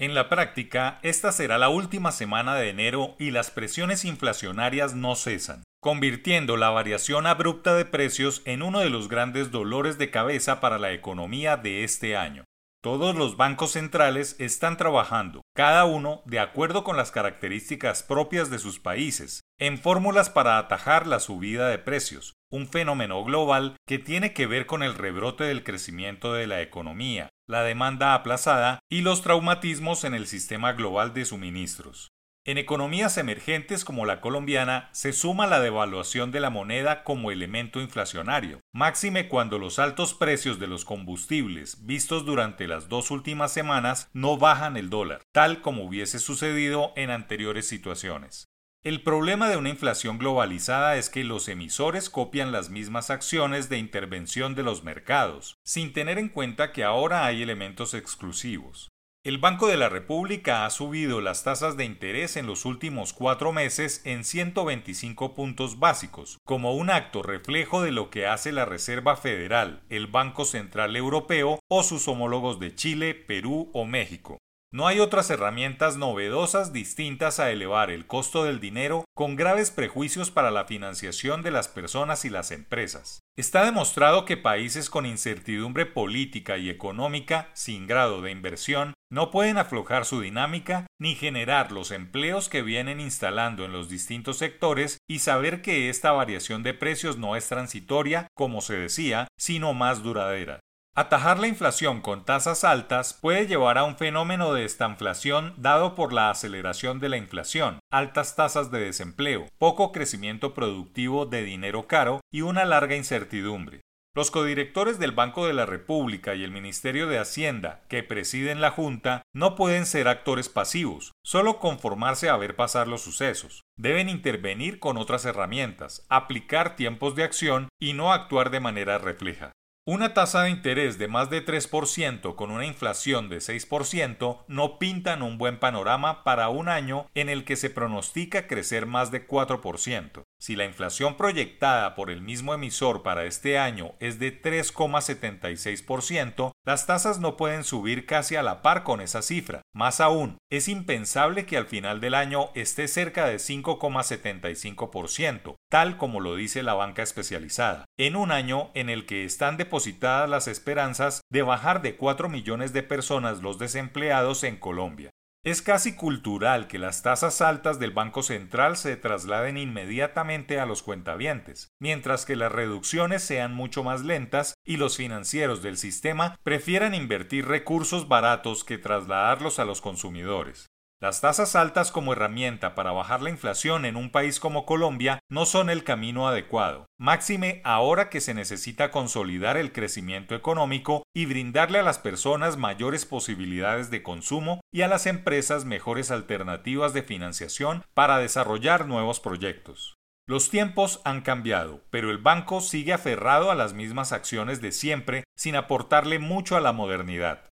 En la práctica, esta será la última semana de enero y las presiones inflacionarias no cesan, convirtiendo la variación abrupta de precios en uno de los grandes dolores de cabeza para la economía de este año. Todos los bancos centrales están trabajando, cada uno de acuerdo con las características propias de sus países, en fórmulas para atajar la subida de precios, un fenómeno global que tiene que ver con el rebrote del crecimiento de la economía, la demanda aplazada y los traumatismos en el sistema global de suministros. En economías emergentes como la colombiana se suma la devaluación de la moneda como elemento inflacionario, máxime cuando los altos precios de los combustibles vistos durante las dos últimas semanas no bajan el dólar, tal como hubiese sucedido en anteriores situaciones. El problema de una inflación globalizada es que los emisores copian las mismas acciones de intervención de los mercados, sin tener en cuenta que ahora hay elementos exclusivos. El Banco de la República ha subido las tasas de interés en los últimos cuatro meses en 125 puntos básicos, como un acto reflejo de lo que hace la Reserva Federal, el Banco Central Europeo o sus homólogos de Chile, Perú o México. No hay otras herramientas novedosas distintas a elevar el costo del dinero con graves prejuicios para la financiación de las personas y las empresas. Está demostrado que países con incertidumbre política y económica sin grado de inversión no pueden aflojar su dinámica ni generar los empleos que vienen instalando en los distintos sectores y saber que esta variación de precios no es transitoria, como se decía, sino más duradera. Atajar la inflación con tasas altas puede llevar a un fenómeno de estanflación dado por la aceleración de la inflación, altas tasas de desempleo, poco crecimiento productivo de dinero caro y una larga incertidumbre. Los codirectores del Banco de la República y el Ministerio de Hacienda, que presiden la Junta, no pueden ser actores pasivos, solo conformarse a ver pasar los sucesos. Deben intervenir con otras herramientas, aplicar tiempos de acción y no actuar de manera refleja. Una tasa de interés de más de 3% con una inflación de 6% no pintan un buen panorama para un año en el que se pronostica crecer más de 4%. Si la inflación proyectada por el mismo emisor para este año es de 3,76%, las tasas no pueden subir casi a la par con esa cifra. Más aún, es impensable que al final del año esté cerca de 5,75%, tal como lo dice la banca especializada, en un año en el que están depositadas las esperanzas de bajar de 4 millones de personas los desempleados en Colombia. Es casi cultural que las tasas altas del Banco Central se trasladen inmediatamente a los cuentavientes, mientras que las reducciones sean mucho más lentas y los financieros del sistema prefieran invertir recursos baratos que trasladarlos a los consumidores. Las tasas altas como herramienta para bajar la inflación en un país como Colombia no son el camino adecuado, máxime ahora que se necesita consolidar el crecimiento económico y brindarle a las personas mayores posibilidades de consumo y a las empresas mejores alternativas de financiación para desarrollar nuevos proyectos. Los tiempos han cambiado, pero el banco sigue aferrado a las mismas acciones de siempre sin aportarle mucho a la modernidad.